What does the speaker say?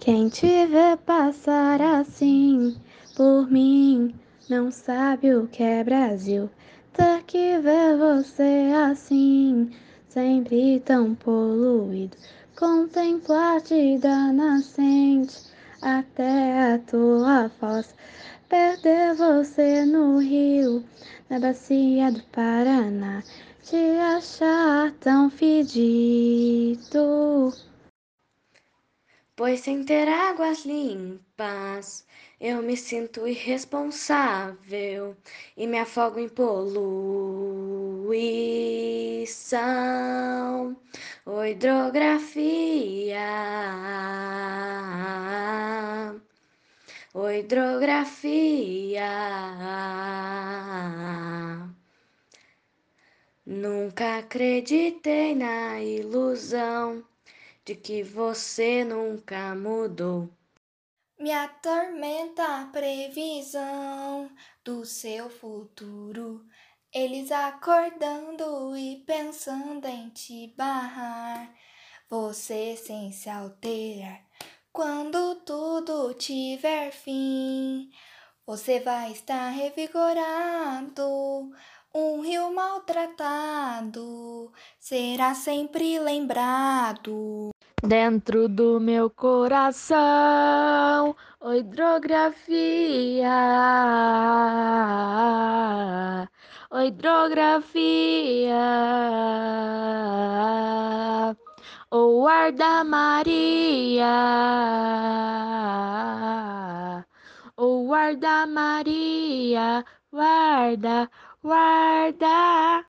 Quem te vê passar assim por mim não sabe o que é Brasil. Ter que ver você assim, sempre tão poluído. Contemplar-te da nascente até a tua foz. Perder você no rio, na bacia do Paraná. Te achar tão fedido. Pois sem ter águas limpas, eu me sinto irresponsável e me afogo em poluição. Ô hidrografia, ô hidrografia. Nunca acreditei na ilusão de que você nunca mudou. Me atormenta a previsão do seu futuro. Eles acordando e pensando em te barrar. Você sem se alterar. Quando tudo tiver fim, você vai estar revigorado. Um rio maltratado será sempre lembrado. Dentro do meu coração, oh hidrografia, oh hidrografia, oh ar da Maria, oh ar da Maria, guarda, guarda.